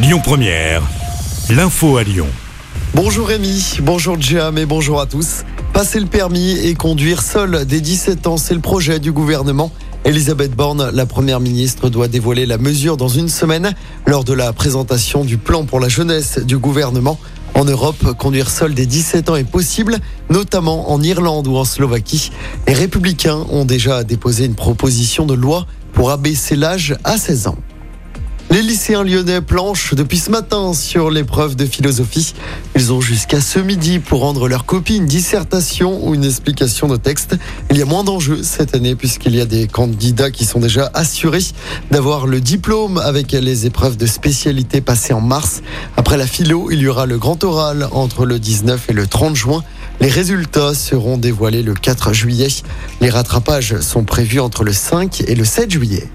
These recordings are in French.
Lyon Première, l'info à Lyon. Bonjour Rémi, bonjour Jam et bonjour à tous. Passer le permis et conduire seul dès 17 ans, c'est le projet du gouvernement. Elisabeth Borne, la première ministre, doit dévoiler la mesure dans une semaine lors de la présentation du plan pour la jeunesse du gouvernement. En Europe, conduire seul dès 17 ans est possible, notamment en Irlande ou en Slovaquie. Les républicains ont déjà déposé une proposition de loi pour abaisser l'âge à 16 ans. Les lycéens lyonnais planchent depuis ce matin sur l'épreuve de philosophie. Ils ont jusqu'à ce midi pour rendre leur copie une dissertation ou une explication de texte. Il y a moins d'enjeux cette année puisqu'il y a des candidats qui sont déjà assurés d'avoir le diplôme avec les épreuves de spécialité passées en mars. Après la philo, il y aura le grand oral entre le 19 et le 30 juin. Les résultats seront dévoilés le 4 juillet. Les rattrapages sont prévus entre le 5 et le 7 juillet.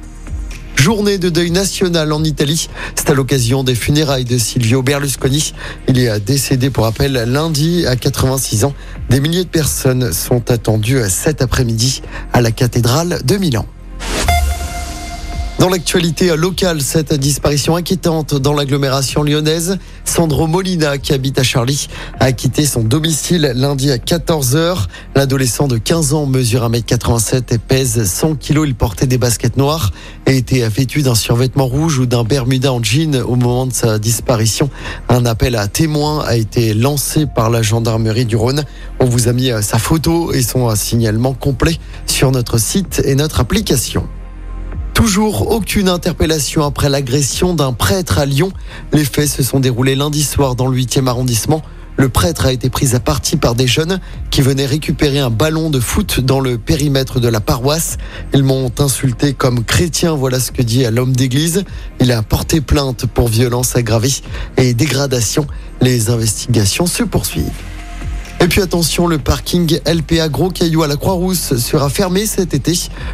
Journée de deuil national en Italie. C'est à l'occasion des funérailles de Silvio Berlusconi. Il est décédé pour rappel lundi à 86 ans. Des milliers de personnes sont attendues cet après-midi à la cathédrale de Milan. Dans l'actualité locale, cette disparition inquiétante dans l'agglomération lyonnaise, Sandro Molina, qui habite à Charlie, a quitté son domicile lundi à 14h. L'adolescent de 15 ans mesure 1m87 et pèse 100 kg. Il portait des baskets noires et était vêtu d'un survêtement rouge ou d'un bermuda en jean au moment de sa disparition. Un appel à témoins a été lancé par la gendarmerie du Rhône. On vous a mis sa photo et son signalement complet sur notre site et notre application. Toujours aucune interpellation après l'agression d'un prêtre à Lyon. Les faits se sont déroulés lundi soir dans le 8e arrondissement. Le prêtre a été pris à partie par des jeunes qui venaient récupérer un ballon de foot dans le périmètre de la paroisse. Ils m'ont insulté comme chrétien, voilà ce que dit l'homme d'église. Il a porté plainte pour violence aggravée et dégradation. Les investigations se poursuivent. Et puis attention, le parking LPA Gros Caillou à la Croix-Rousse sera fermé cet été.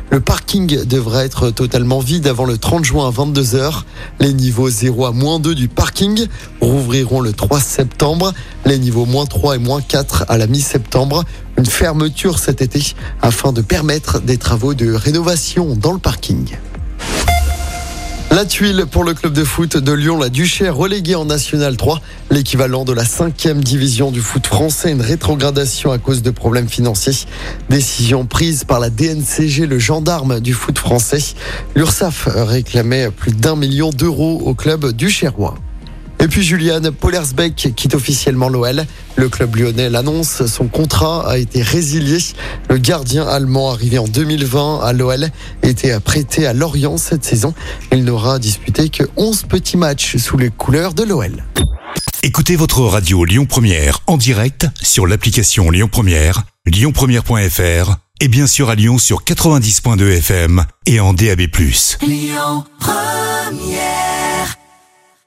Le parking devrait être totalement vide avant le 30 juin à 22h. Les niveaux 0 à moins 2 du parking rouvriront le 3 septembre. Les niveaux moins 3 et moins 4 à la mi-septembre. Une fermeture cet été afin de permettre des travaux de rénovation dans le parking. La tuile pour le club de foot de Lyon, la Duchère reléguée en National 3, l'équivalent de la cinquième division du foot français, une rétrogradation à cause de problèmes financiers. Décision prise par la DNCG, le gendarme du foot français. L'URSAF réclamait plus d'un million d'euros au club du Chérois. Et puis Juliane Polersbeck quitte officiellement l'OL. Le club lyonnais l'annonce, son contrat a été résilié. Le gardien allemand arrivé en 2020 à l'OL était prêté à Lorient cette saison. Il n'aura disputé que 11 petits matchs sous les couleurs de l'OL. Écoutez votre radio Lyon Première en direct sur l'application Lyon Première, lyonpremière.fr et bien sûr à Lyon sur 90.2 FM et en DAB+. Lyon Première